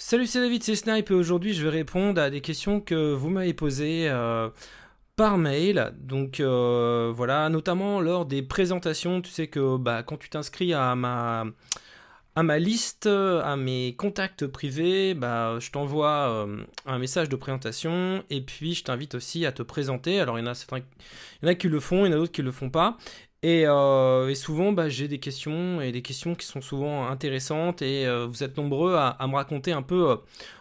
Salut, c'est David, c'est Snipe et aujourd'hui je vais répondre à des questions que vous m'avez posées euh, par mail. Donc euh, voilà, notamment lors des présentations, tu sais que bah, quand tu t'inscris à ma, à ma liste, à mes contacts privés, bah, je t'envoie euh, un message de présentation et puis je t'invite aussi à te présenter. Alors il y en a certains, il y en a qui le font, il y en a d'autres qui le font pas. Euh, et, souvent, bah, j'ai des questions et des questions qui sont souvent intéressantes et euh, vous êtes nombreux à, me raconter un peu euh,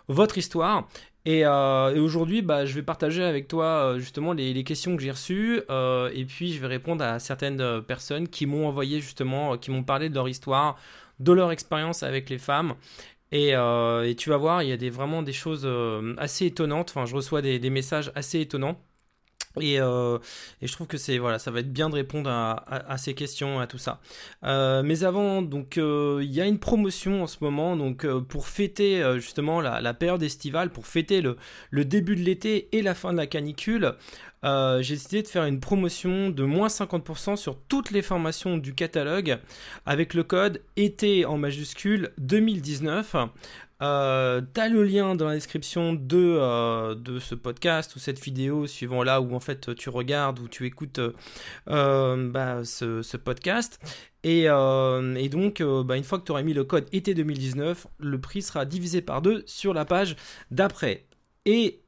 votre histoire. Et, aujourd'hui, bah, je vais partager avec toi justement les, questions que j'ai reçues et puis je vais répondre à certaines personnes qui m'ont envoyé justement, qui m'ont parlé de leur histoire, de leur expérience avec les femmes. Et, tu vas voir, il y a vraiment des choses assez étonnantes. Enfin, je reçois des messages assez étonnants. Euh, et, je trouve que c'est voilà, ça va être bien de répondre à, ces questions, à tout ça. Euh, mais avant, donc euh, il y a une promotion en ce moment, donc pour fêter justement la, période estivale, pour fêter le, le début de l'été et la fin de la canicule. j'ai décidé de faire une promotion de moins 50% sur toutes les formations du catalogue avec le code été en majuscule 2019. Euh, t'as le lien dans la description de, euh, de ce podcast ou cette vidéo, suivant là où en fait tu regardes ou tu écoutes euh, bah, ce, podcast. Et, et donc, bah, une fois que tu auras mis le code été 2019, le prix sera divisé par deux sur la page d'après. Et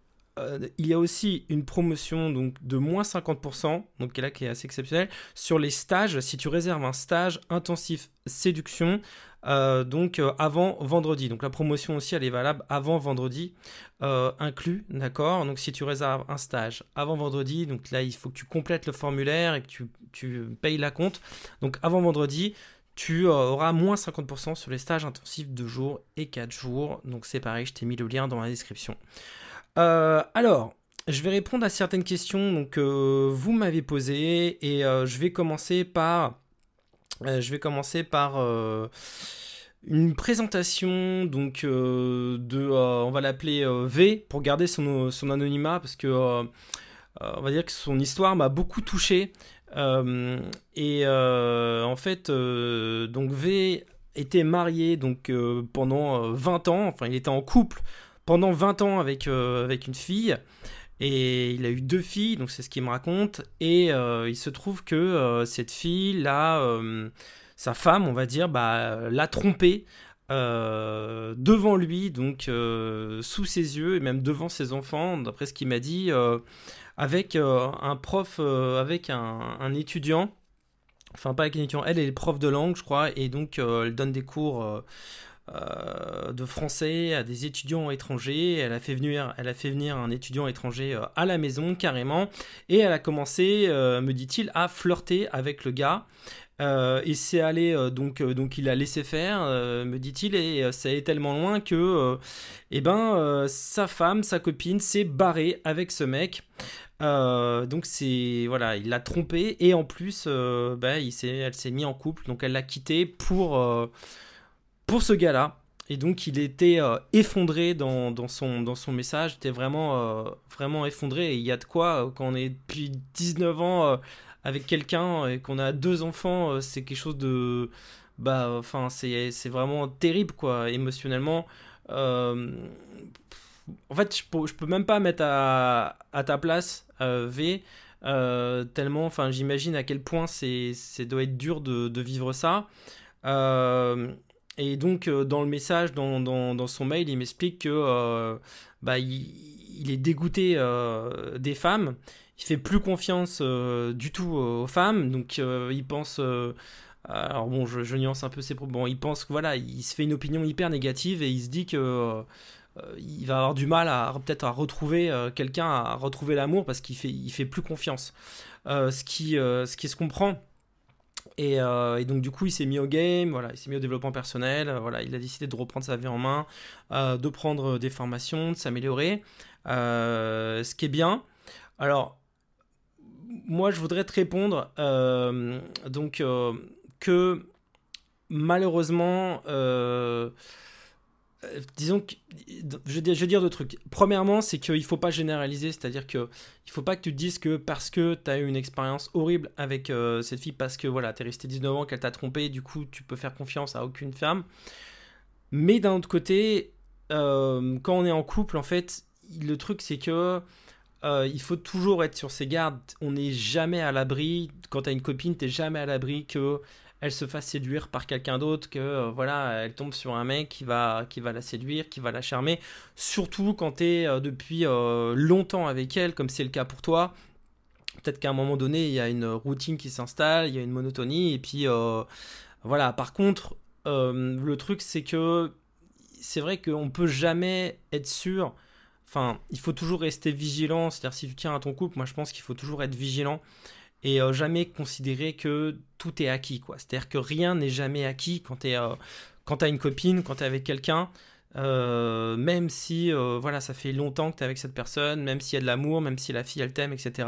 il y a aussi une promotion donc, de moins 50%, donc là qui est assez exceptionnelle, sur les stages. Si tu réserves un stage intensif séduction, euh, donc euh, avant vendredi. Donc la promotion aussi elle est valable avant vendredi euh, inclus, d'accord? Donc si tu réserves un stage avant vendredi, donc là il faut que tu complètes le formulaire et que tu, tu payes la compte. Donc avant vendredi, tu auras moins 50% sur les stages intensifs de jour et 4 jours. Donc c'est pareil, je t'ai mis le lien dans la description. Alors, je vais répondre à certaines questions donc, que vous m'avez posées et je vais commencer par euh, je vais commencer par euh, une présentation donc euh, de, on va l'appeler V pour garder son, son anonymat parce que on va dire que son histoire m'a beaucoup touché. et en fait, donc V était marié donc pendant 20 ans, enfin il était en couple pendant 20 ans avec, avec une fille. Et il a eu deux filles, donc c'est ce qu'il me raconte. Et euh, il se trouve que euh, cette fille, là, euh, sa femme, on va dire, bah, l'a trompé devant lui, donc sous ses yeux et même devant ses enfants, d'après ce qu'il m'a dit, avec un prof, avec un, un, étudiant. Enfin, pas avec un étudiant, elle est prof de langue, je crois, et donc elle donne des cours euh, de français à des étudiants étrangers. Elle a fait venir, elle a fait venir un étudiant étranger euh, à la maison carrément, et elle a commencé, euh, me dit-il, à flirter avec le gars. et c'est allé donc donc il a laissé faire, me dit-il, et ça est tellement loin que, eh ben, sa femme, sa copine, s'est barrée avec ce mec. donc c'est voilà, il l'a trompé et en plus, il s'est, elle s'est mis en couple, donc elle l'a quitté pour pour ce gars-là. Et donc il était euh, effondré dans, son, dans son message, il était vraiment, euh, vraiment effondré. Et il y a de quoi, euh, quand on est depuis 19 ans avec quelqu'un et qu'on a deux enfants, c'est quelque chose de... Bah, enfin, c'est vraiment terrible, quoi, émotionnellement. en fait, je peux, je peux même pas mettre à, à ta place, V, tellement, enfin, j'imagine à quel point c'est doit être dur de, vivre ça. Et donc, euh, dans le message, dans, dans, son mail, il m'explique que euh, bah, il, est dégoûté euh, des femmes. Il fait plus confiance du tout aux femmes. Donc, il pense. alors, bon, je, je, nuance un peu ses propos. Bon, il pense que voilà, il se fait une opinion hyper négative et il se dit que. il va avoir du mal à peut-être à retrouver quelqu'un, à retrouver l'amour parce qu'il fait, il fait plus confiance. ce, qui, ce qui se comprend euh, et, donc du coup, il s'est mis au game, voilà, il s'est mis au développement personnel, euh, voilà, il a décidé de reprendre sa vie en main, euh, de prendre des formations, de s'améliorer, ce qui est bien. Alors, moi, je voudrais te répondre, donc que malheureusement euh, disons que je vais, dire, deux trucs. Premièrement, c'est qu'il ne faut pas généraliser, c'est-à-dire qu'il ne faut pas que tu te dises que parce que tu as eu une expérience horrible avec euh, cette fille, parce que voilà, tu es resté 19 ans, qu'elle t'a trompé, du coup tu peux faire confiance à aucune femme. Mais d'un autre côté, quand on est en couple, en fait, le truc c'est que il faut toujours être sur ses gardes. On n'est jamais à l'abri. Quand t'as une copine, t'es jamais à l'abri que elle se fasse séduire par quelqu'un d'autre, que euh, voilà, elle tombe sur un mec qui va, qui va la séduire, qui va la charmer. Surtout quand tu es euh, depuis euh, longtemps avec elle, comme c'est le cas pour toi. Peut-être qu'à un moment donné, il y a une routine qui s'installe, il y a une monotonie, et puis voilà. Par contre, le truc, c'est que c'est vrai qu'on peut jamais être sûr. Enfin, il faut toujours rester vigilant. C'est-à-dire, si tu tiens à ton couple, moi je pense qu'il faut toujours être vigilant et euh, jamais considérer que tout est acquis. C'est-à-dire que rien n'est jamais acquis quand tu euh, as une copine, quand tu es avec quelqu'un. Euh, même si voilà ça fait longtemps que tu es avec cette personne, même s'il y a de l'amour, même si la fille elle t'aime, etc.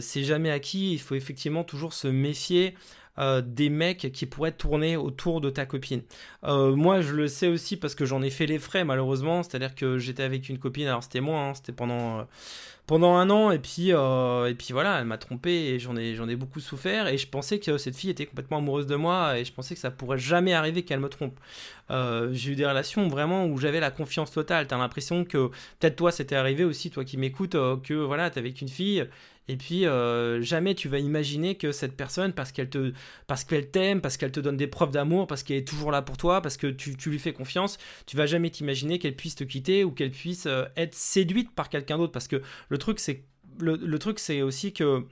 c'est jamais acquis. Il faut effectivement toujours se méfier des mecs qui pourraient tourner autour de ta copine. moi, je le sais aussi parce que j'en ai fait les frais, malheureusement. C'est-à-dire que j'étais avec une copine, alors c'était moi, hein, c'était pendant pendant un an et puis euh, et puis voilà elle m'a trompé et j'en ai j'en ai beaucoup souffert et je pensais que cette fille était complètement amoureuse de moi et je pensais que ça pourrait jamais arriver qu'elle me trompe euh, j'ai eu des relations vraiment où j'avais la confiance totale t'as l'impression que peut-être toi c'était arrivé aussi toi qui m'écoutes euh, que voilà t'es avec une fille et puis euh, jamais tu vas imaginer que cette personne, parce qu'elle te, parce qu'elle t'aime, parce qu'elle te donne des preuves d'amour, parce qu'elle est toujours là pour toi, parce que tu, lui fais confiance, tu vas jamais t'imaginer qu'elle puisse te quitter ou qu'elle puisse euh, être séduite par quelqu'un d'autre. Parce que le truc c'est, le, aussi que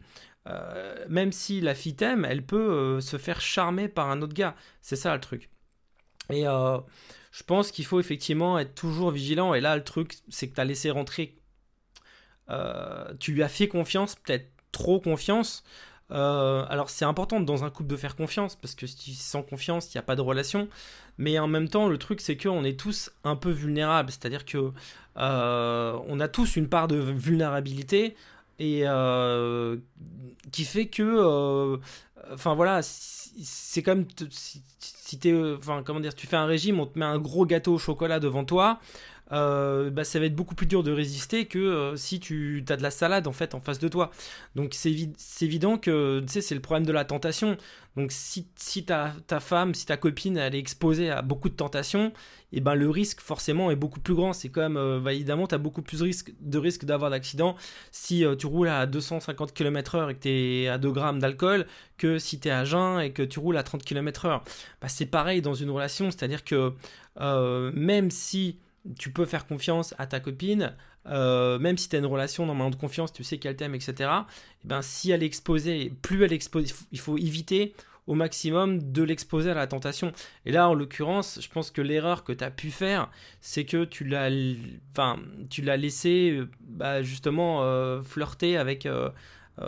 euh, même si la fille t'aime, elle peut se faire charmer par un autre gars. C'est ça le truc. Et je pense qu'il faut effectivement être toujours vigilant. Et là, le truc, c'est que tu as laissé rentrer tu lui as fait confiance, peut-être trop confiance. Euh, alors c'est important dans un couple de faire confiance parce que sans confiance il n'y a pas de relation. Mais en même temps le truc c'est qu'on est tous un peu vulnérables, c'est-à-dire que euh, on a tous une part de vulnérabilité et qui fait que enfin voilà c'est comme si, si tu fais un régime on te met un gros gâteau au chocolat devant toi euh, bah, ça va être beaucoup plus dur de résister que euh, si tu as de la salade en fait en face de toi. Donc c'est évident que c'est le problème de la tentation. Donc si, si ta, ta, femme, si ta copine elle est exposée à beaucoup de tentations, et eh ben le risque forcément est beaucoup plus grand. C'est comme euh, bah, évidemment tu as beaucoup plus risque, de risque d'avoir d'accident si tu roules à 250 km/h et que tu es à 2 grammes d'alcool que si tu es à jeun et que tu roules à 30 km/h. Bah, c'est pareil dans une relation, c'est-à-dire que même si tu peux faire confiance à ta copine, euh, même si tu as une relation normalement de confiance, tu sais qu'elle t'aime, etc. Et eh ben, si elle est exposée, plus elle est exposée, il faut éviter au maximum de l'exposer à la tentation. Et là, en l'occurrence, je pense que l'erreur que tu as pu faire, c'est que tu l'as, enfin, tu l'as laissé euh, bah, justement euh, flirter avec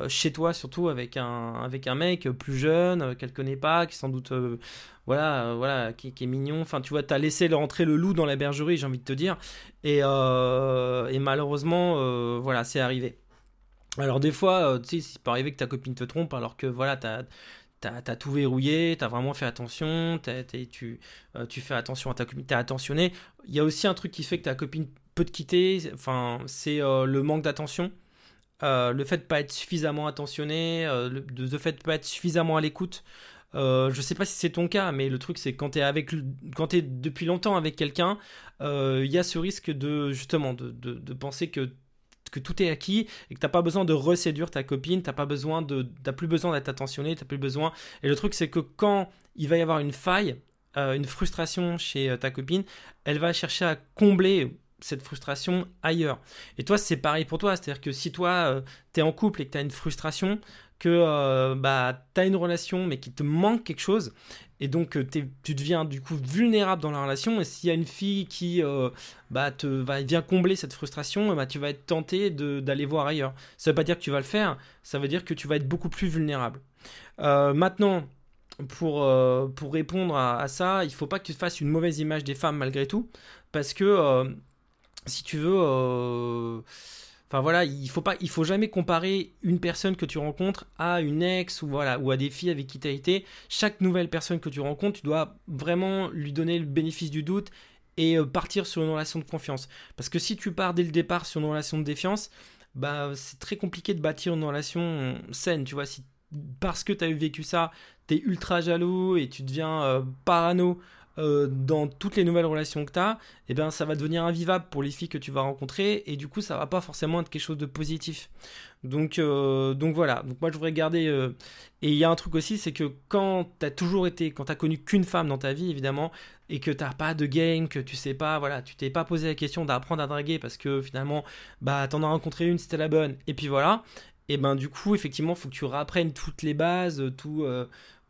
chez toi surtout avec un, avec un mec plus jeune euh, qu'elle connaît pas, qui sans doute euh, voilà, voilà, qui, est mignon. Enfin, tu vois, t'as laissé rentrer le loup dans la bergerie, j'ai envie de te dire. Et, et malheureusement, voilà, c'est arrivé. Alors des fois, tu sais, il peut arriver que ta copine te trompe, alors que voilà, t'as as, tout verrouillé, t'as vraiment fait attention, tu, tu fais attention à ta copine, t'es attentionné. Il y a aussi un truc qui fait que ta copine peut te quitter, enfin, c'est le manque d'attention. Euh, le fait de pas être suffisamment attentionné, euh, le, fait de pas être suffisamment à l'écoute. Euh, je sais pas si c'est ton cas, mais le truc c'est quand tu es avec, quand es depuis longtemps avec quelqu'un, il y a ce risque de justement de, de, penser que que tout est acquis et que t'as pas besoin de reséduire ta copine, t'as pas besoin de, t'as plus besoin d'être attentionné, t'as plus besoin. Et le truc c'est que quand il va y avoir une faille, une frustration chez ta copine, elle va chercher à combler cette frustration ailleurs. Et toi, c'est pareil pour toi. C'est-à-dire que si toi, euh, tu es en couple et que tu as une frustration, que euh, bah, tu as une relation mais qu'il te manque quelque chose, et donc euh, tu deviens du coup vulnérable dans la relation, et s'il y a une fille qui bah, te, va, vient combler cette frustration, bah, tu vas être tenté d'aller voir ailleurs. Ça veut pas dire que tu vas le faire, ça veut dire que tu vas être beaucoup plus vulnérable. maintenant, pour, pour répondre à, à, ça, il faut pas que tu fasses une mauvaise image des femmes malgré tout, parce que si tu veux, euh, voilà, il faut pas, il faut jamais comparer une personne que tu rencontres à une ex ou voilà ou à des filles avec qui tu as été. Chaque nouvelle personne que tu rencontres, tu dois vraiment lui donner le bénéfice du doute et euh, partir sur une relation de confiance. Parce que si tu pars dès le départ sur une relation de défiance, bah c'est très compliqué de bâtir une relation saine. Tu vois, si parce que tu as vécu ça, tu es ultra jaloux et tu deviens euh, parano euh, dans toutes les nouvelles relations que tu as, eh ben, ça va devenir invivable pour les filles que tu vas rencontrer et du coup, ça va pas forcément être quelque chose de positif. Donc, euh, donc voilà. Donc moi, je voudrais garder. Euh, et il y a un truc aussi, c'est que quand tu as toujours été, quand tu as connu qu'une femme dans ta vie, évidemment, et que tu n'as pas de game, que tu sais pas, voilà, tu t'es pas posé la question d'apprendre à draguer parce que finalement, bah, en as rencontré une, c'était la bonne, et puis voilà. Et ben du coup, effectivement, faut que tu réapprennes toutes les bases, tout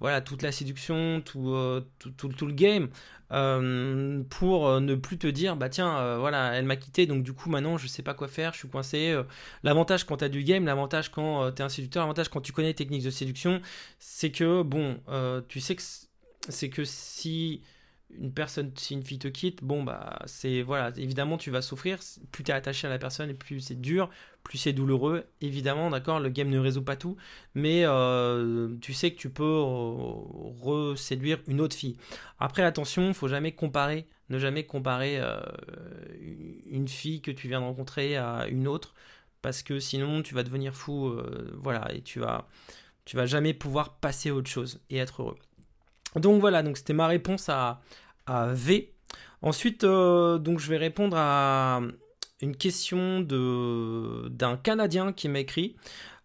voilà, toute la séduction, tout, euh, tout, tout, le game, euh, pour euh, ne plus te dire, bah tiens, voilà, elle m'a quitté, donc du coup maintenant je sais pas quoi faire, je suis coincé. l'avantage quand tu as du game, l'avantage quand tu es un séducteur, l'avantage quand tu connais les techniques de séduction, c'est que, bon, tu sais que c'est que si une personne, si une fille te quitte, bon bah c'est voilà, évidemment tu vas souffrir. Plus tu es attaché à la personne et plus c'est dur, plus c'est douloureux. Évidemment, d'accord, le game ne résout pas tout, mais euh, tu sais que tu peux reséduire une autre fille. Après, attention, faut jamais comparer, ne jamais comparer euh, une fille que tu viens de rencontrer à une autre, parce que sinon tu vas devenir fou, euh, voilà, et tu vas, tu vas jamais pouvoir passer à autre chose et être heureux. Donc voilà, donc c'était ma réponse à, V. Ensuite, euh, donc je vais répondre à une question d'un Canadien qui m'a écrit.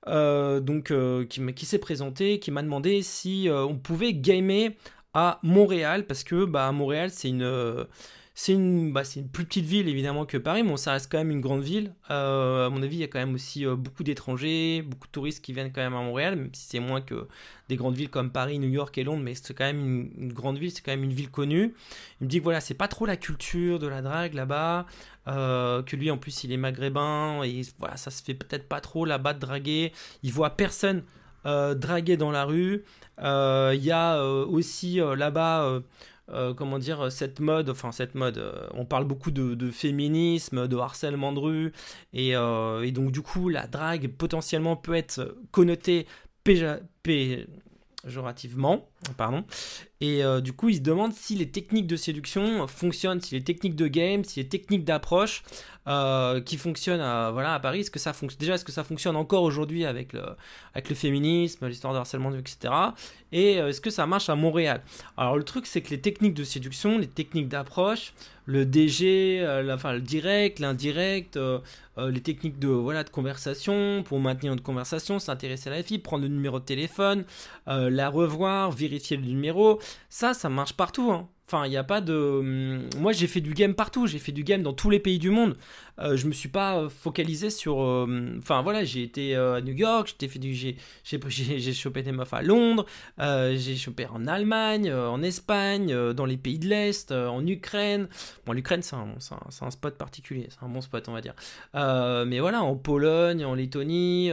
Euh, donc euh, qui, s'est présenté, qui m'a demandé si on pouvait gamer à Montréal parce que bah, Montréal c'est une c'est une, bah, une plus petite ville évidemment que Paris, mais ça reste quand même une grande ville. à mon avis, il y a quand même aussi beaucoup d'étrangers, beaucoup de touristes qui viennent quand même à Montréal, même si c'est moins que des grandes villes comme Paris, New York et Londres, mais c'est quand même une, grande ville, c'est quand même une ville connue. Il me dit que voilà, c'est pas trop la culture de la drague là-bas, euh, que lui en plus il est maghrébin, et voilà, ça se fait peut-être pas trop là-bas de draguer. Il voit personne euh, draguer dans la rue. Euh, il y a aussi là-bas. Comment dire, cette mode, enfin cette mode, on parle beaucoup de, féminisme, de harcèlement de rue, et, et, donc du coup la drague potentiellement peut être connotée péjorativement, pardon. Et euh, du coup, il se demande si les techniques de séduction fonctionnent, si les techniques de game, si les techniques d'approche euh, qui fonctionnent à, voilà, à Paris, est-ce que ça fonctionne déjà, est-ce que ça fonctionne encore aujourd'hui avec le, féminisme, l'histoire de harcèlement, etc. Et euh, est-ce que ça marche à Montréal? Alors le truc, c'est que les techniques de séduction, les techniques d'approche, le DG, enfin le direct, l'indirect, les techniques de voilà de conversation pour maintenir une conversation, s'intéresser à la fille, prendre le numéro de téléphone, la revoir, le numéro, ça, ça marche partout. Hein. Enfin, il n'y a pas de. Hum, moi, j'ai fait du game partout. J'ai fait du game dans tous les pays du monde. Euh, je me suis pas euh, focalisé sur. Euh, enfin, voilà, j'ai été à New York. J'ai fait du. J'ai chopé des meufs à Londres. j'ai chopé en Allemagne, en Espagne, dans les pays de l'Est, en Ukraine. Bon, l'Ukraine, c'est un, un, un, spot particulier. C'est un bon spot, on va dire. mais voilà, en Pologne, en Lettonie.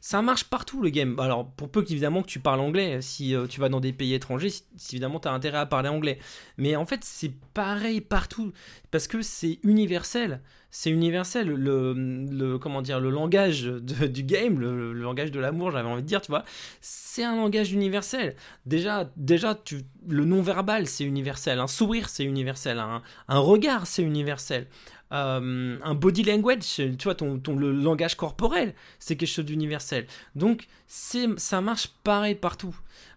ça marche partout le game. Alors, pour peu qu'évidemment que tu parles anglais. Si tu vas dans des pays étrangers, si, évidemment tu as intérêt à parler anglais. Mais en fait, c'est pareil partout parce que c'est universel. C'est universel. Le, le, comment dire, le langage du game, le, langage de l'amour, j'avais envie de dire, tu vois, c'est un langage universel. Déjà, déjà le non-verbal, c'est universel. Un sourire, c'est universel. Un, un regard, c'est universel. Euh, un body language, tu vois, ton, ton, le langage corporel, c'est quelque chose d'universel. Donc, ça marche pareil partout.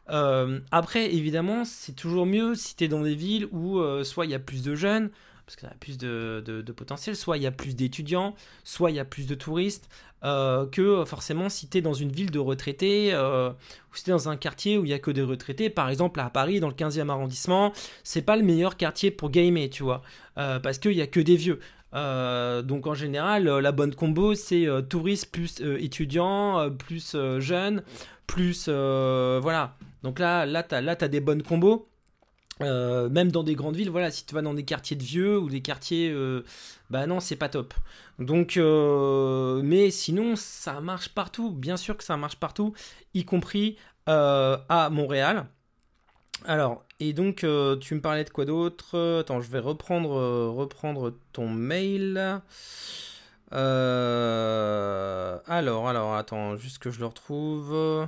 Euh, après, évidemment, c'est toujours mieux si tu es dans des villes où euh, soit il y a plus de jeunes, parce qu'il y a plus de, potentiel, soit il y a plus d'étudiants, soit il y a plus de touristes, euh, que forcément si tu es dans une ville de retraités, ou si tu es dans un quartier où il n'y a que des retraités, par exemple à Paris, dans le 15e arrondissement, c'est pas le meilleur quartier pour gamer, tu vois, parce qu'il n'y a que des vieux. donc en général, la bonne combo, c'est touristes plus étudiants, plus jeunes, plus... voilà. Donc là, là, tu as, des bonnes combos. Euh, même dans des grandes villes, voilà, si tu vas dans des quartiers de vieux ou des quartiers, euh, bah non, c'est pas top. Donc, euh, mais sinon, ça marche partout. Bien sûr que ça marche partout, y compris à Montréal. Alors, et donc, tu me parlais de quoi d'autre? Attends, je vais reprendre, reprendre ton mail. alors, alors, attends, juste que je le retrouve.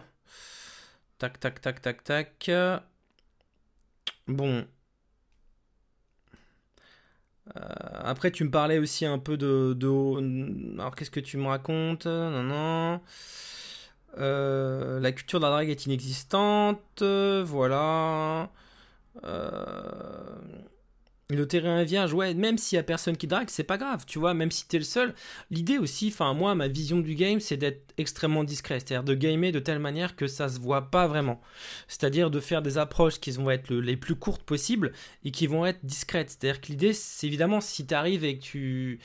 Tac, tac, tac, tac, tac. Bon. Euh, après, tu me parlais aussi un peu de. Alors, qu'est-ce que tu me racontes? Non, non. Euh, la culture de la drague est inexistante. Voilà. Le terrain est vierge, même s'il y a personne qui drague, c'est pas grave, tu vois, même si t'es le seul. L'idée aussi, enfin, moi, ma vision du game, c'est d'être extrêmement discret, c'est-à-dire de gamer de telle manière que ça se voit pas vraiment. C'est-à-dire de faire des approches qui vont être les plus courtes possibles et qui vont être discrètes. C'est-à-dire que l'idée, c'est évidemment, si t'arrives et que tu.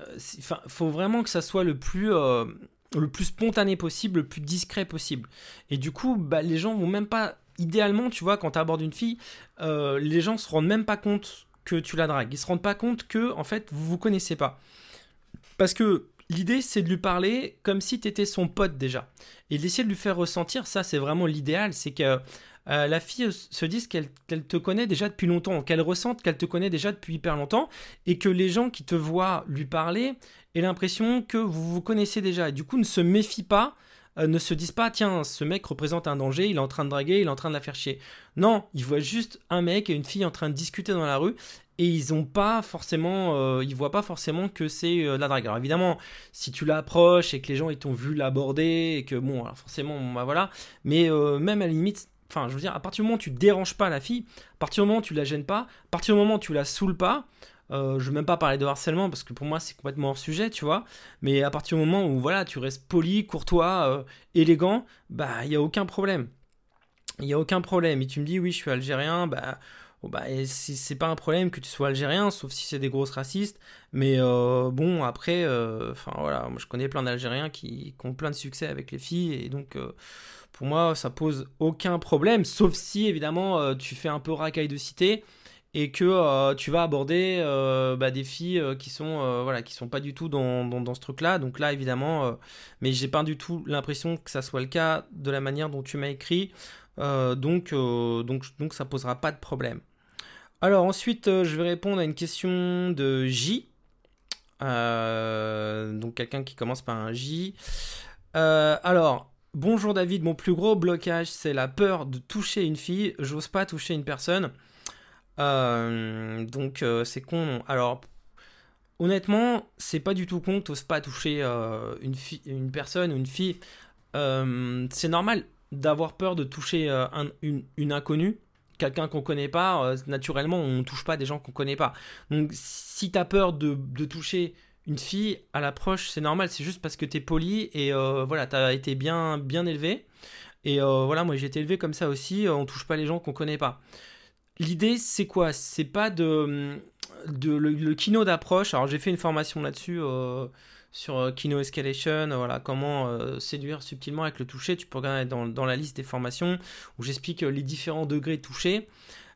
Euh, enfin, faut vraiment que ça soit le plus. Euh, le plus spontané possible, le plus discret possible. Et du coup, bah, les gens vont même pas idéalement, tu vois, quand tu abordes une fille, euh, les gens se rendent même pas compte que tu la dragues. Ils se rendent pas compte que, en fait, vous vous connaissez pas. Parce que l'idée, c'est de lui parler comme si tu étais son pote déjà. Et d'essayer de lui faire ressentir, ça, c'est vraiment l'idéal. C'est que euh, la fille se dise qu'elle te connaît déjà depuis longtemps, qu'elle ressente qu'elle te connaît déjà depuis hyper longtemps, et que les gens qui te voient lui parler aient l'impression que vous vous connaissez déjà. Et du coup, ne se méfie pas euh, ne se disent pas tiens ce mec représente un danger, il est en train de draguer, il est en train de la faire chier. Non, ils voient juste un mec et une fille en train de discuter dans la rue et ils ont pas forcément, euh, ils voient pas forcément que c'est euh, la drague. Évidemment, si tu l'approches et que les gens ils t'ont vu l'aborder et que bon, forcément, bah voilà. Mais même à la limite, enfin, je veux dire, à partir du moment où tu déranges pas la fille, à partir du moment où tu la gênes pas, à partir du moment où tu la saoules pas, euh, je veux même pas parler de harcèlement parce que pour moi c'est complètement hors sujet, tu vois. Mais à partir du moment où voilà, tu restes poli, courtois, euh, élégant, bah il y a aucun problème. Il y a aucun problème. Et tu me dis oui, je suis algérien, bah oh, bah c'est pas un problème que tu sois algérien, sauf si c'est des grosses racistes. Mais euh, bon après, enfin voilà, moi je connais plein d'Algériens qui, qui, ont plein de succès avec les filles et donc pour moi ça pose aucun problème, sauf si évidemment tu fais un peu racaille de cité et que euh, tu vas aborder euh, bah, des filles euh, qui sont voilà qui sont pas du tout dans, dans, ce truc là donc là évidemment mais j'ai pas du tout l'impression que ça soit le cas de la manière dont tu m'as écrit. Donc donc donc ça posera pas de problème. Alors ensuite je vais répondre à une question de J. Donc quelqu'un qui commence par un J. Alors Bonjour David, mon plus gros blocage, c'est la peur de toucher une fille. J'ose pas toucher une personne. Euh, donc euh, c'est con. Alors honnêtement, c'est pas du tout con que pas toucher euh, une, une personne ou une fille. c'est normal d'avoir peur de toucher une, inconnue, quelqu'un qu'on connaît pas. naturellement, on touche pas des gens qu'on connaît pas. Donc si t'as peur de, de, toucher une fille à l'approche, c'est normal. C'est juste parce que t'es poli et voilà, t'as été bien, bien élevé. Et voilà, moi j'ai été élevé comme ça aussi. on touche pas les gens qu'on connaît pas. L'idée, c'est quoi? C'est pas de, le, kino d'approche. Alors, j'ai fait une formation là-dessus euh, sur euh, Kino Escalation, voilà, comment euh, séduire subtilement avec le toucher. Tu peux regarder dans, dans la liste des formations où j'explique les différents degrés de toucher.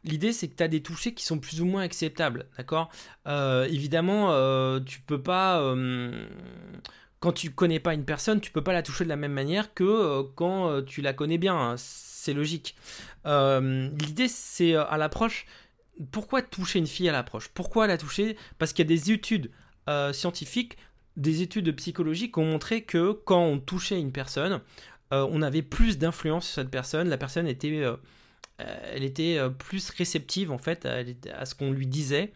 L'idée, c'est que tu as des touchés qui sont plus ou moins acceptables, d'accord? Évidemment, tu peux pas quand tu connais pas une personne, tu peux pas la toucher de la même manière que quand tu la connais bien. Hein c'est logique. Euh, l'idée, c'est euh, à l'approche. Pourquoi toucher une fille à l'approche? Pourquoi la toucher? Parce qu'il y a des études euh, scientifiques, des études psychologiques qui ont montré que quand on touchait une personne, on avait plus d'influence sur cette personne. La personne était, elle était plus réceptive en fait à, ce qu'on lui disait,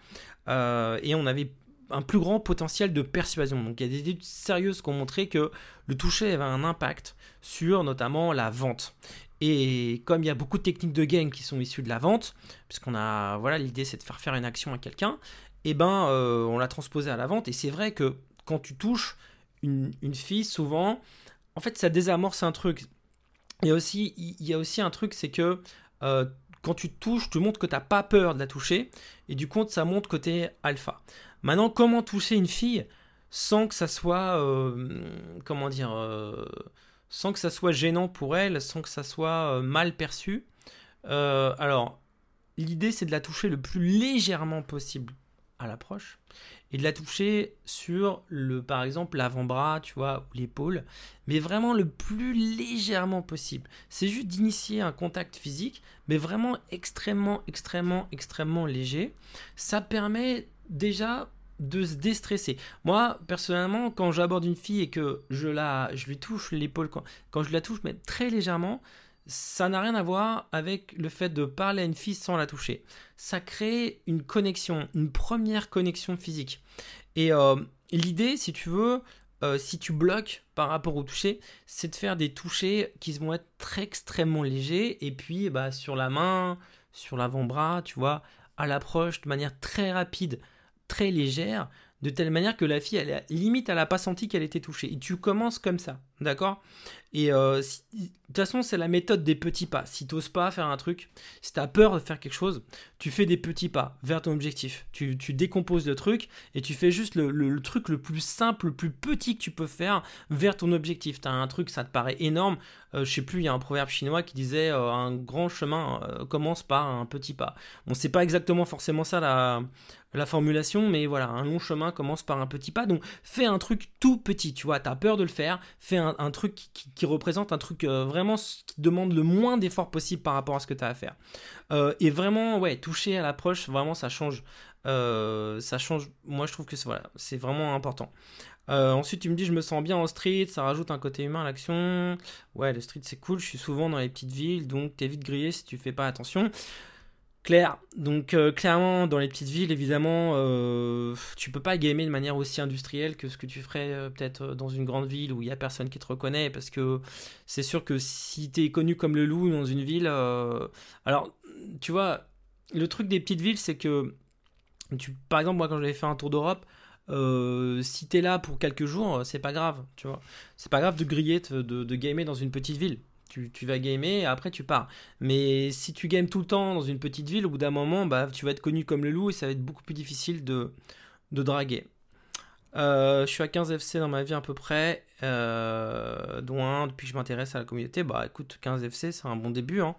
et on avait un plus grand potentiel de persuasion. Donc il y a des études sérieuses qui ont montré que le toucher avait un impact sur notamment la vente. Et comme il y a beaucoup de techniques de game qui sont issues de la vente, puisqu'on a, voilà, l'idée c'est de faire faire une action à quelqu'un, et eh ben euh, on l'a transposé à la vente. Et c'est vrai que quand tu touches une, fille, souvent, en fait, ça désamorce un truc. Il y a aussi, il y a aussi un truc, c'est que euh, quand tu touches, tu montres que tu n'as pas peur de la toucher, et du coup, ça montre que tu es alpha. Maintenant, comment toucher une fille sans que ça soit, euh, comment dire, sans que ça soit gênant pour elle, sans que ça soit euh, mal perçu. Euh, alors, l'idée c'est de la toucher le plus légèrement possible à l'approche et de la toucher sur le par exemple l'avant-bras, tu vois, ou l'épaule, mais vraiment le plus légèrement possible. C'est juste d'initier un contact physique, mais vraiment extrêmement extrêmement extrêmement léger. Ça permet déjà de se déstresser. Moi, personnellement, quand j'aborde une fille et que je la, je lui touche l'épaule, quand, quand je la touche, mais très légèrement, ça n'a rien à voir avec le fait de parler à une fille sans la toucher. Ça crée une connexion, une première connexion physique. Et euh, l'idée, si tu veux, euh, si tu bloques par rapport au toucher, c'est de faire des touchés qui vont être très extrêmement légers. Et puis, bah, sur la main, sur l'avant-bras, tu vois, à l'approche, de manière très rapide, très légère, de telle manière que la fille, elle limite, elle n'a pas senti qu'elle était touchée. Et tu commences comme ça, d'accord? Et euh, de toute façon, c'est la méthode des petits pas. Si tu n'oses pas faire un truc, si tu as peur de faire quelque chose, tu fais des petits pas vers ton objectif. Tu, décomposes le truc et tu fais juste le, truc le plus simple, le plus petit que tu peux faire vers ton objectif. Tu as un truc, ça te paraît énorme. Euh, je sais plus, il y a un proverbe chinois qui disait euh, un grand chemin commence par un petit pas. Bon, c'est pas exactement forcément ça la, la formulation, mais voilà, un long chemin commence par un petit pas. Donc fais un truc tout petit, tu vois, tu as peur de le faire, fais un, truc qui, représente un truc euh, vraiment qui demande le moins d'efforts possible par rapport à ce que tu as à faire. Euh, et vraiment, ouais, toucher à l'approche, vraiment ça change. Euh, ça change, moi je trouve que c'est vraiment important. ensuite, tu me dis, je me sens bien en street, ça rajoute un côté humain à l'action. Ouais, le street c'est cool, je suis souvent dans les petites villes, donc t'es vite grillé si tu fais pas attention. Claire, donc euh, clairement dans les petites villes évidemment euh, tu peux pas gamer de manière aussi industrielle que ce que tu ferais euh, peut-être dans une grande ville où il y a personne qui te reconnaît parce que c'est sûr que si tu es connu comme le loup dans une ville alors tu vois le truc des petites villes c'est que tu par exemple moi quand j'avais fait un tour d'Europe si tu es là pour quelques jours c'est pas grave tu vois. C'est pas grave de griller de, de gamer dans une petite ville tu, vas gamer et après tu pars. Mais si tu games tout le temps dans une petite ville, au bout d'un moment, bah, tu vas être connu comme le loup et ça va être beaucoup plus difficile de, de draguer. Euh, je suis à 15 FC dans ma vie à peu près, euh, dont depuis que je m'intéresse à la communauté. Bah écoute, 15 FC c'est un bon début. Hein.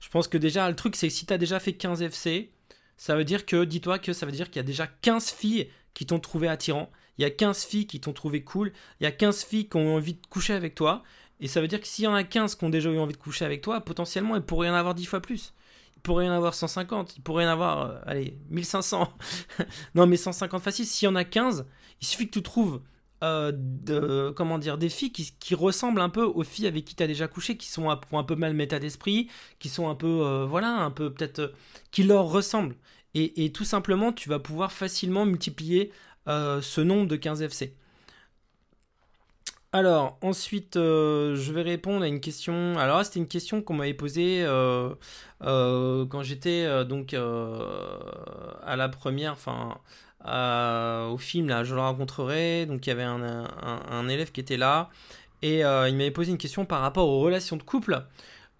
Je pense que déjà, le truc c'est que si tu déjà fait 15 FC, ça veut dire que, dis-toi que ça veut dire qu'il y a déjà 15 filles qui t'ont trouvé attirant. Il y a 15 filles qui t'ont trouvé cool. Il y a 15 filles qui ont envie de coucher avec toi. Et ça veut dire que s'il y en a 15 qui ont déjà eu envie de coucher avec toi, potentiellement, il pourrait en avoir 10 fois plus. Il pourrait y en avoir 150, il pourrait y en avoir, euh, allez, 1500. non, mais 150 facile. S'il y en a 15, il suffit que tu trouves euh, comment des filles qui, ressemblent un peu aux filles avec qui tu as déjà couché, qui sont un, peu mal méta d'esprit, qui sont un peu, euh, voilà, un peu peut-être, qui leur ressemblent. Et, tout simplement, tu vas pouvoir facilement multiplier ce nombre de 15 FC. Alors, ensuite, euh, je vais répondre à une question. Alors, c'était une question qu'on m'avait posée euh, euh, quand j'étais donc à la première, enfin, au film, là, je le rencontrerai. Donc, il y avait un, élève qui était là et il m'avait posé une question par rapport aux relations de couple.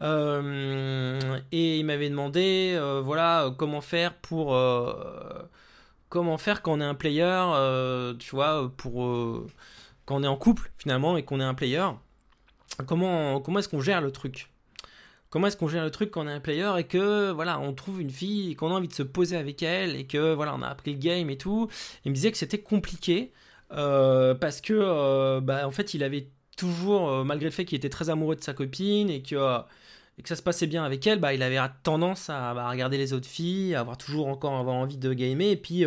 et il m'avait demandé, voilà, comment faire pour. comment faire quand on est un player, tu vois, pour quand on est en couple finalement et qu'on est un player, comment, comment est-ce qu'on gère le truc? Comment est-ce qu'on gère le truc quand on est un player et que voilà, on trouve une fille et qu'on a envie de se poser avec elle et que voilà, on a appris le game et tout. Il me disait que c'était compliqué euh, parce que euh, bah, en fait, il avait toujours, euh, malgré le fait qu'il était très amoureux de sa copine et que ça se passait bien avec elle, bah, il avait tendance à, bah, regarder les autres filles, à avoir toujours encore avoir envie de gamer, et puis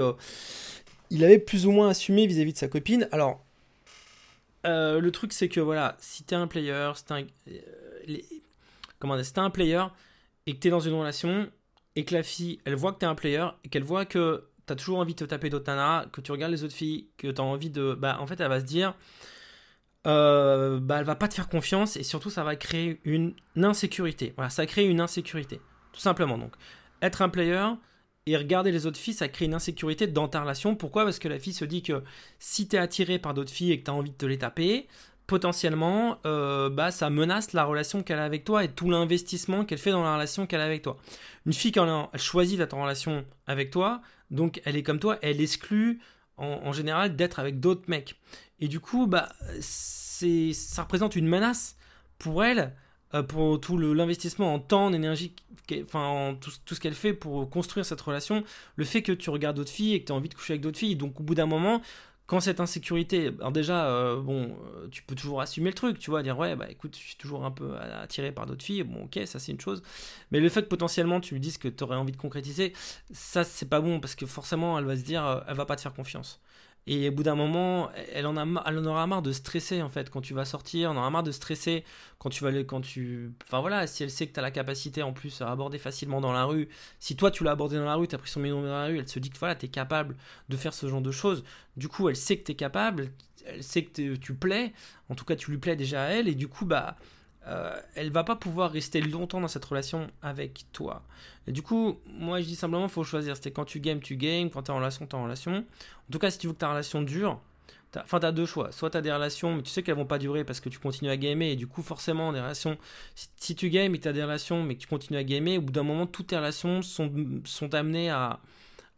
il avait plus ou moins assumé vis à -vis de sa copine. Alors, euh, le truc, c'est que voilà, si t'es un player, si un, euh, comment dire, si un player et que t'es dans une relation et que la fille, elle voit que t'es un player et qu'elle voit que t'as toujours envie de te taper d'autres nanas, que tu regardes les autres filles, que t'as envie de, bah en fait, elle va se dire, euh, bah elle va pas te faire confiance et surtout ça va créer une insécurité. Voilà, ça crée une insécurité, tout simplement. Donc, être un player, et regarder les autres filles, ça crée une insécurité dans ta relation. Pourquoi? Parce que la fille se dit que si tu es attiré par d'autres filles et que tu as envie de te les taper, potentiellement, euh, bah, ça menace la relation qu'elle a avec toi et tout l'investissement qu'elle fait dans la relation qu'elle a avec toi. Une fille, quand elle choisit d'être en relation avec toi, donc elle est comme toi, elle exclut en, général d'être avec d'autres mecs. Et du coup, bah, ça représente une menace pour elle pour tout l'investissement en temps, en énergie, enfin tout, ce qu'elle fait pour construire cette relation, le fait que tu regardes d'autres filles et que tu as envie de coucher avec d'autres filles, donc au bout d'un moment, quand cette insécurité, alors déjà, euh, bon, euh, tu peux toujours assumer le truc, tu vois, dire ouais, bah écoute, je suis toujours un peu attiré par d'autres filles, bon, ok, ça c'est une chose, mais le fait que potentiellement tu lui dises que tu aurais envie de concrétiser, ça c'est pas bon parce que forcément elle va se dire, elle va pas te faire confiance. Et au bout d'un moment, elle en, a, elle en aura marre de stresser en fait. Quand tu vas sortir, elle en aura marre de stresser. Quand tu vas aller, quand tu, enfin voilà, si elle sait que tu as la capacité en plus à aborder facilement dans la rue, si toi tu l'as abordé dans la rue, tu as pris son numéro dans la rue, elle se dit que voilà, tu es capable de faire ce genre de choses. Du coup, elle sait que tu es capable, elle sait que tu plais, en tout cas tu lui plais déjà à elle. Et du coup bah euh, elle va pas pouvoir rester longtemps dans cette relation avec toi. Du coup, moi je dis simplement, faut choisir. C'était quand tu games, tu games, quand tu es en relation, tu es en relation. En tout cas, si tu veux que ta relation dure, Enfin, tu as deux choix. Soit tu as des relations, mais tu sais qu'elles vont pas durer parce que tu continues à gamer. Et du coup, forcément, des relations. Si, tu games et tu as des relations, mais que tu continues à gamer, au bout d'un moment, toutes tes relations sont, sont amenées à,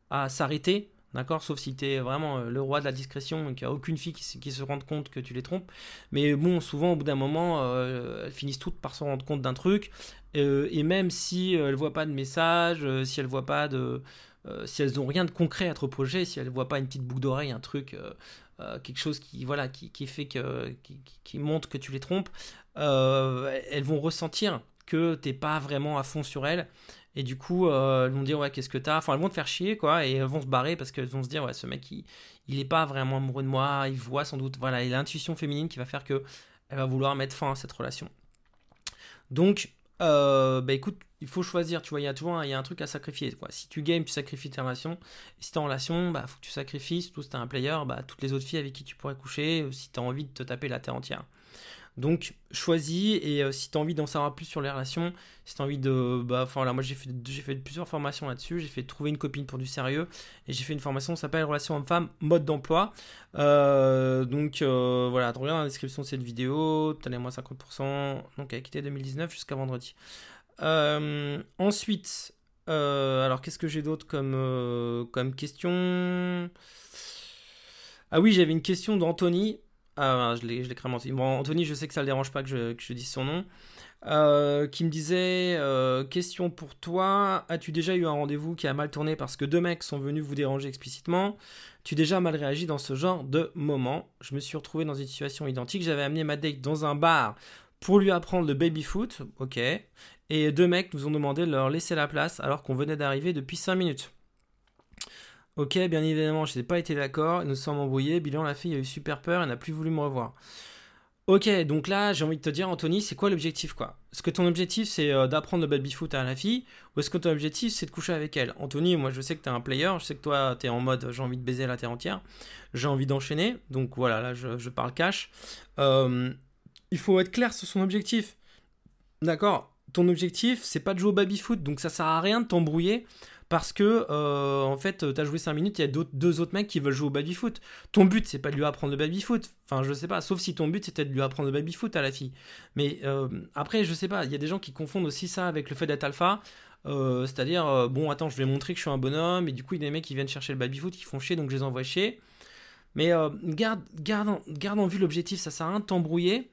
à s'arrêter D'accord Sauf si tu es vraiment euh, le roi de la discrétion et qu'il n'y a aucune fille qui, se rende compte que tu les trompes. Mais bon, souvent, au bout d'un moment, euh, elles finissent toutes par se rendre compte d'un truc. Euh, et même si elles ne voient pas de message, si elles voient pas de. si elles n'ont rien de concret à te reprocher, si elles ne voient pas une petite boucle d'oreille, un truc, quelque chose qui, voilà, qui, fait que. Qui, qui, montre que tu les trompes, elles vont ressentir que tu n'es pas vraiment à fond sur elles et du coup, euh, elles vont dire, ouais, qu'est-ce que t'as? Enfin, elles vont te faire chier, quoi, et elles vont se barrer parce qu'elles vont se dire, ouais, ce mec, il, il est pas vraiment amoureux de moi, il voit sans doute, voilà, il a l'intuition féminine qui va faire que elle va vouloir mettre fin à cette relation. Donc, euh, bah écoute, il faut choisir, tu vois, il y a toujours un, truc à sacrifier. Si tu games, tu sacrifies ta relation. Si t'es en relation, bah faut que tu sacrifies, surtout si t'es un player, bah toutes les autres filles avec qui tu pourrais coucher, si t'as envie de te taper la terre entière. Donc choisis et euh, si tu as envie d'en savoir plus sur les relations, si tu envie de... Bah, enfin là, moi j'ai fait, plusieurs formations là-dessus, j'ai fait trouver une copine pour du sérieux et j'ai fait une formation qui s'appelle Relations hommes-femmes, mode d'emploi. Euh, donc euh, voilà, tu dans la description de cette vidéo, tu as moins 50%, donc avec été 2019 jusqu'à vendredi. ensuite, alors qu'est-ce que j'ai d'autre comme, comme question? Ah oui, j'avais une question d'Anthony. Ah, je l'ai, je l'ai Bon, Anthony, je sais que ça le dérange pas que je, que je dise son nom. Euh, qui me disait euh, Question pour toi, as-tu déjà eu un rendez-vous qui a mal tourné parce que deux mecs sont venus vous déranger explicitement? Tu déjà mal réagi dans ce genre de moment Je me suis retrouvé dans une situation identique. J'avais amené ma date dans un bar pour lui apprendre le baby-foot, ok. Et deux mecs nous ont demandé de leur laisser la place alors qu'on venait d'arriver depuis 5 minutes. Ok, bien évidemment, je n'ai pas été d'accord, nous sommes embrouillés, bilan, la fille a eu super peur et n'a plus voulu me revoir. Ok, donc là, j'ai envie de te dire, Anthony, c'est quoi l'objectif, quoi? Est-ce que ton objectif, c'est euh, d'apprendre le baby-foot à la fille, ou est-ce que ton objectif, c'est de coucher avec elle? Anthony, moi, je sais que tu es un player, je sais que toi, tu es en mode, j'ai envie de baiser la terre entière, j'ai envie d'enchaîner, donc voilà, là, je, parle cash. Euh, il faut être clair sur son objectif. D'accord? Ton objectif, c'est pas de jouer au baby-foot, donc ça sert à rien de t'embrouiller parce que euh, en fait tu as joué 5 minutes, il y a deux autres mecs qui veulent jouer au baby-foot. Ton but c'est pas de lui apprendre le baby-foot, enfin je sais pas, sauf si ton but c'était de lui apprendre le baby-foot à la fille. Mais euh, après je sais pas, il y a des gens qui confondent aussi ça avec le fait d'être alpha. Euh, c'est-à-dire, bon, attends, je vais montrer que je suis un bonhomme, et du coup, il y a des mecs qui viennent chercher le baby-foot, qui font chier, donc je les envoie chier. Mais garde, garde, en, garde en vue l'objectif, ça sert à rien de t'embrouiller.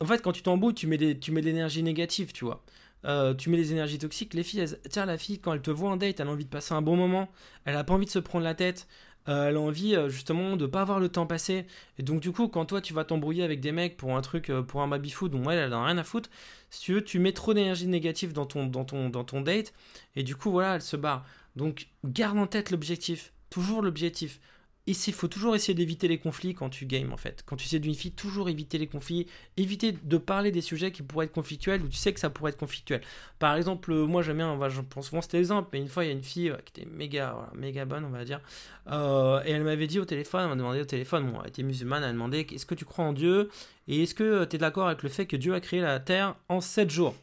En fait, quand tu t'embrouilles, tu mets, tu mets de l'énergie négative, tu vois. Euh, tu mets les énergies toxiques, les filles, tiens, la fille, quand elle te voit en date, elle a envie de passer un bon moment, elle a pas envie de se prendre la tête, euh, elle a envie euh, justement de pas voir le temps passer. Et donc, du coup, quand toi tu vas t'embrouiller avec des mecs pour un truc, pour un baby food, dont elle, elle a rien à foutre, si tu veux, tu mets trop d'énergie négative dans ton, dans, ton, dans ton date, et du coup, voilà, elle se barre. Donc, garde en tête l'objectif, toujours l'objectif il faut toujours essayer d'éviter les conflits quand tu games en fait. Quand tu sais d'une fille, toujours éviter les conflits, éviter de parler des sujets qui pourraient être conflictuels ou tu sais que ça pourrait être conflictuel. Par exemple, euh, moi j'aime bien, je pense souvent cet exemple, mais une fois il y a une fille qui était méga, méga bonne, on va dire, euh, et elle m'avait dit au téléphone, elle m'a demandé au téléphone, elle était musulmane, elle m'a demandé est-ce que tu crois en Dieu? Et est-ce que tu es d'accord avec le fait que Dieu a créé la terre en 7 jours?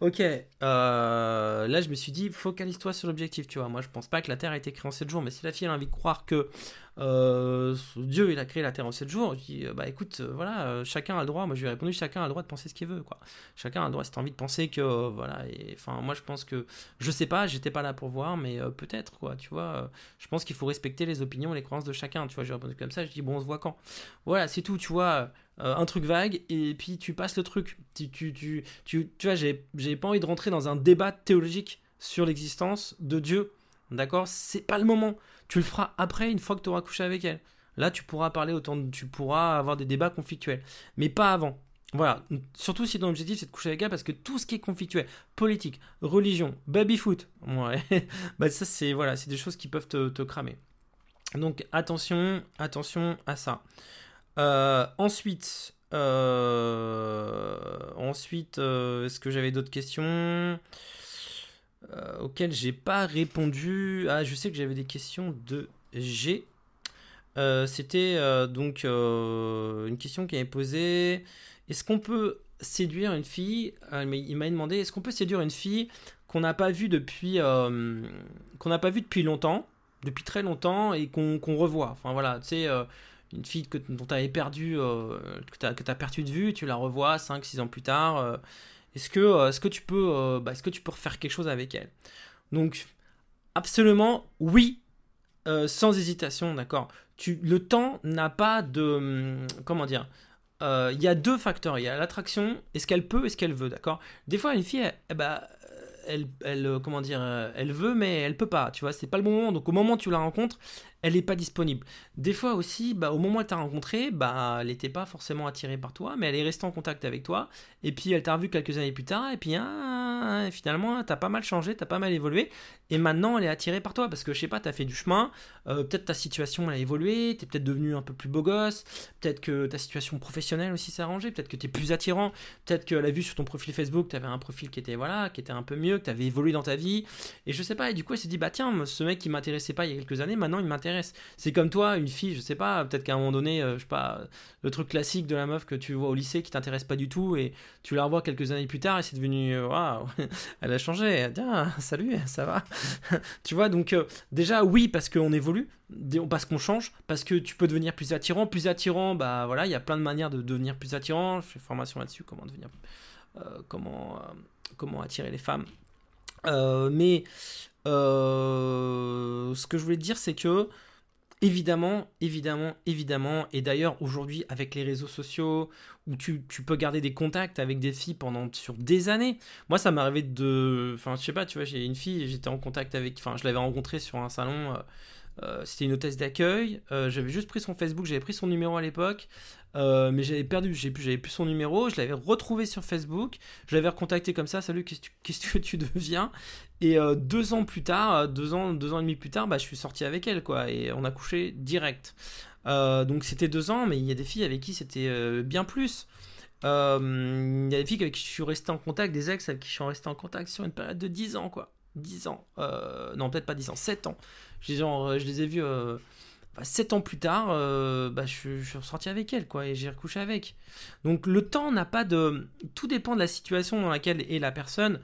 Ok, euh, là je me suis dit, focalise-toi sur l'objectif, tu vois. Moi je pense pas que la Terre a été créée en 7 jours, mais si la fille a envie de croire que euh, Dieu il a créé la Terre en 7 jours, je dis, euh, bah écoute, voilà, chacun a le droit, moi je lui ai répondu, chacun a le droit de penser ce qu'il veut, quoi. Chacun a le droit, si t'as envie de penser que, voilà, enfin moi je pense que, je sais pas, j'étais pas là pour voir, mais peut-être, quoi, tu vois. je pense qu'il faut respecter les opinions et les croyances de chacun, tu vois. J'ai répondu comme ça, je dis, bon, on se voit quand? Voilà, c'est tout, tu vois. Euh, un truc vague et puis tu passes le truc. Tu, tu, tu, tu, tu vois, j'ai pas envie de rentrer dans un débat théologique sur l'existence de Dieu. D'accord? C'est pas le moment. Tu le feras après, une fois que tu auras couché avec elle. Là, tu pourras parler autant, tu pourras avoir des débats conflictuels. Mais pas avant. Voilà. Surtout si ton objectif c'est de coucher avec elle parce que tout ce qui est conflictuel, politique, religion, baby-foot, bah ça c'est voilà, des choses qui peuvent te, te cramer. Donc attention, attention à ça. Euh, ensuite, euh, ensuite, euh, est-ce que j'avais d'autres questions? Auxquelles j'ai pas répondu Ah, je sais que j'avais des questions de G. C'était donc une question qui avait posée. Est-ce qu'on peut séduire une fille? Il m'a demandé est-ce qu'on peut séduire une fille qu'on n'a pas vue depuis qu'on n'a pas vu depuis longtemps, depuis très longtemps et qu'on revoit? Enfin voilà, tu sais une fille que, dont tu perdu, que tu as, perdu de vue, tu la revois 5-6 ans plus tard. Est-ce que, est-ce que tu peux, bah, est-ce que tu peux refaire quelque chose avec elle? Donc, absolument, oui, sans hésitation, d'accord? le temps n'a pas de, hum, comment dire, euh, il y a deux facteurs. Il y a l'attraction, est-ce qu'elle peut, est-ce qu'elle veut, d'accord? Des fois, une fille, elle, eh ben, elle, elle, euh, comment dire, euh, elle veut, mais elle peut pas, tu vois, c'est pas le bon moment. Donc, au moment où tu la rencontres, elle n'est pas disponible. Des fois aussi, bah, au moment où elle t'a rencontré, bah, elle n'était pas forcément attirée par toi, mais elle est restée en contact avec toi. Et puis elle t'a revu quelques années plus tard, et puis hein, finalement, t'as pas mal changé, t'as pas mal évolué. Et maintenant, elle est attirée par toi, parce que je sais pas, t'as fait du chemin, euh, peut-être ta situation elle a évolué, t'es peut-être devenu un peu plus beau gosse, peut-être que ta situation professionnelle aussi s'est arrangée, peut-être que t'es plus attirant, peut-être qu'elle a vu sur ton profil Facebook, t'avais un profil qui était, voilà, qui était un peu mieux, que t'avais évolué dans ta vie. Et je sais pas, et du coup, elle s'est dit, bah tiens, ce mec qui m'intéressait pas il y a quelques années, maintenant il m'intéresse c'est comme toi, une fille, je sais pas, peut-être qu'à un moment donné, euh, je sais pas, le truc classique de la meuf que tu vois au lycée qui t'intéresse pas du tout et tu la revois quelques années plus tard et c'est devenu, euh, waouh, elle a changé. Tiens, salut, ça va? tu vois, donc euh, déjà, oui, parce qu'on évolue, parce qu'on change, parce que tu peux devenir plus attirant. Plus attirant, bah voilà, il y a plein de manières de devenir plus attirant. Je fais formation là-dessus, comment devenir, comment, comment attirer les femmes. Mais euh, ce que je voulais dire, c'est que évidemment, évidemment, évidemment, et d'ailleurs aujourd'hui avec les réseaux sociaux où tu, peux garder des contacts avec des filles pendant sur des années. Moi, ça m'est arrivé de, enfin, je sais pas, tu vois, j'ai une fille, j'étais en contact avec, enfin, je l'avais rencontrée sur un salon. Euh, euh, c'était une hôtesse d'accueil. j'avais juste pris son Facebook, j'avais pris son numéro à l'époque. Euh, mais j'avais perdu, j'avais plus, plus son numéro, je l'avais retrouvé sur Facebook, je l'avais recontacté comme ça, salut, qu'est-ce que tu deviens? Et euh, deux ans plus tard, euh, deux ans, deux ans et demi plus tard, bah, je suis sorti avec elle, quoi, et on a couché direct. donc c'était deux ans, mais il y a des filles avec qui c'était bien plus. Il y a des filles avec qui je suis resté en contact, des ex avec qui je suis resté en contact sur une période de 10 ans, quoi. 10 ans. non, peut-être pas 10 ans, 7 ans. Je, je les ai vus 7 ans plus tard, euh, bah, je, suis sorti avec elle, quoi, et j'ai recouché avec. Donc le temps n'a pas de... Tout dépend de la situation dans laquelle est la personne.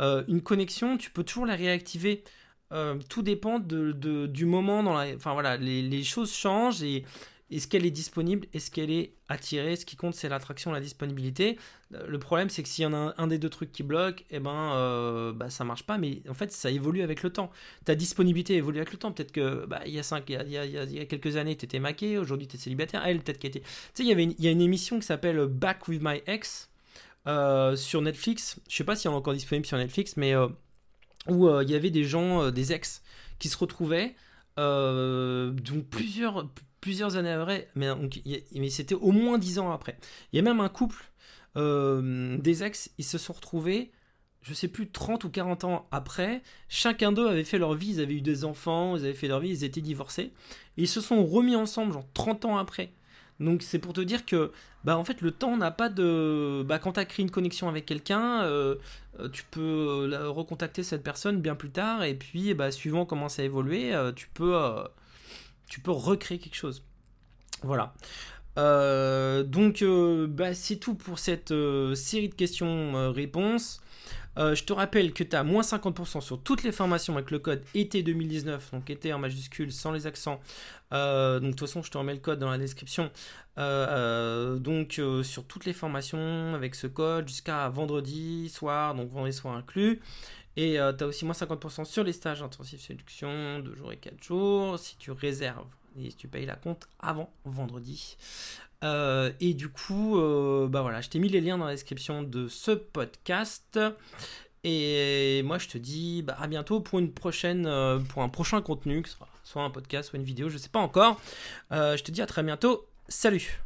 Euh, une connexion, tu peux toujours la réactiver. Euh, tout dépend de, du moment dans la... Enfin voilà, les, les choses changent et est-ce qu'elle est disponible? Est-ce qu'elle est attirée? Ce qui compte, c'est l'attraction, la disponibilité. Euh, le problème, c'est que s'il y en a un, des deux trucs qui bloque, eh ben, euh, bah, ça marche pas. Mais en fait, ça évolue avec le temps. Ta disponibilité évolue avec le temps. Peut-être que bah, il, y a cinq, il, y a, y a, quelques années, tu étais maqué. Aujourd'hui, tu es célibataire. Elle, peut-être qu'elle était. Tu sais, y, il y a une émission qui s'appelle Back with My Ex euh, sur Netflix. Je sais pas si elle est encore disponible sur Netflix, mais où il y avait des gens, des ex, qui se retrouvaient. donc plusieurs, plusieurs années après, mais, mais c'était au moins dix ans après. Il y a même un couple, euh, des ex, ils se sont retrouvés, je sais plus, 30 ou 40 ans après. Chacun d'eux avait fait leur vie, ils avaient eu des enfants, ils avaient fait leur vie, ils étaient divorcés. Ils se sont remis ensemble, genre 30 ans après. Donc c'est pour te dire que bah en fait le temps n'a pas de bah quand tu as créé une connexion avec quelqu'un euh, euh, tu peux recontacter cette personne bien plus tard et puis bah suivant comment ça a évolué tu peux tu peux recréer quelque chose. Voilà. Euh, donc, euh, bah, c'est tout pour cette euh, série de questions-réponses. je te rappelle que tu as moins 50% sur toutes les formations avec le code été 2019, donc été en majuscule sans les accents. donc de toute façon, je te remets le code dans la description. donc sur toutes les formations avec ce code jusqu'à vendredi soir, donc vendredi soir inclus. Et euh, tu as aussi moins 50% sur les stages intensifs séduction, 2 jours et 4 jours, si tu réserves et si tu payes la compte avant vendredi. Euh, et du coup, euh, bah voilà, je t'ai mis les liens dans la description de ce podcast. Et moi, je te dis bah, à bientôt pour une prochaine, pour un prochain contenu, que ce soit un podcast, soit une vidéo, je sais pas encore. je te dis à très bientôt. Salut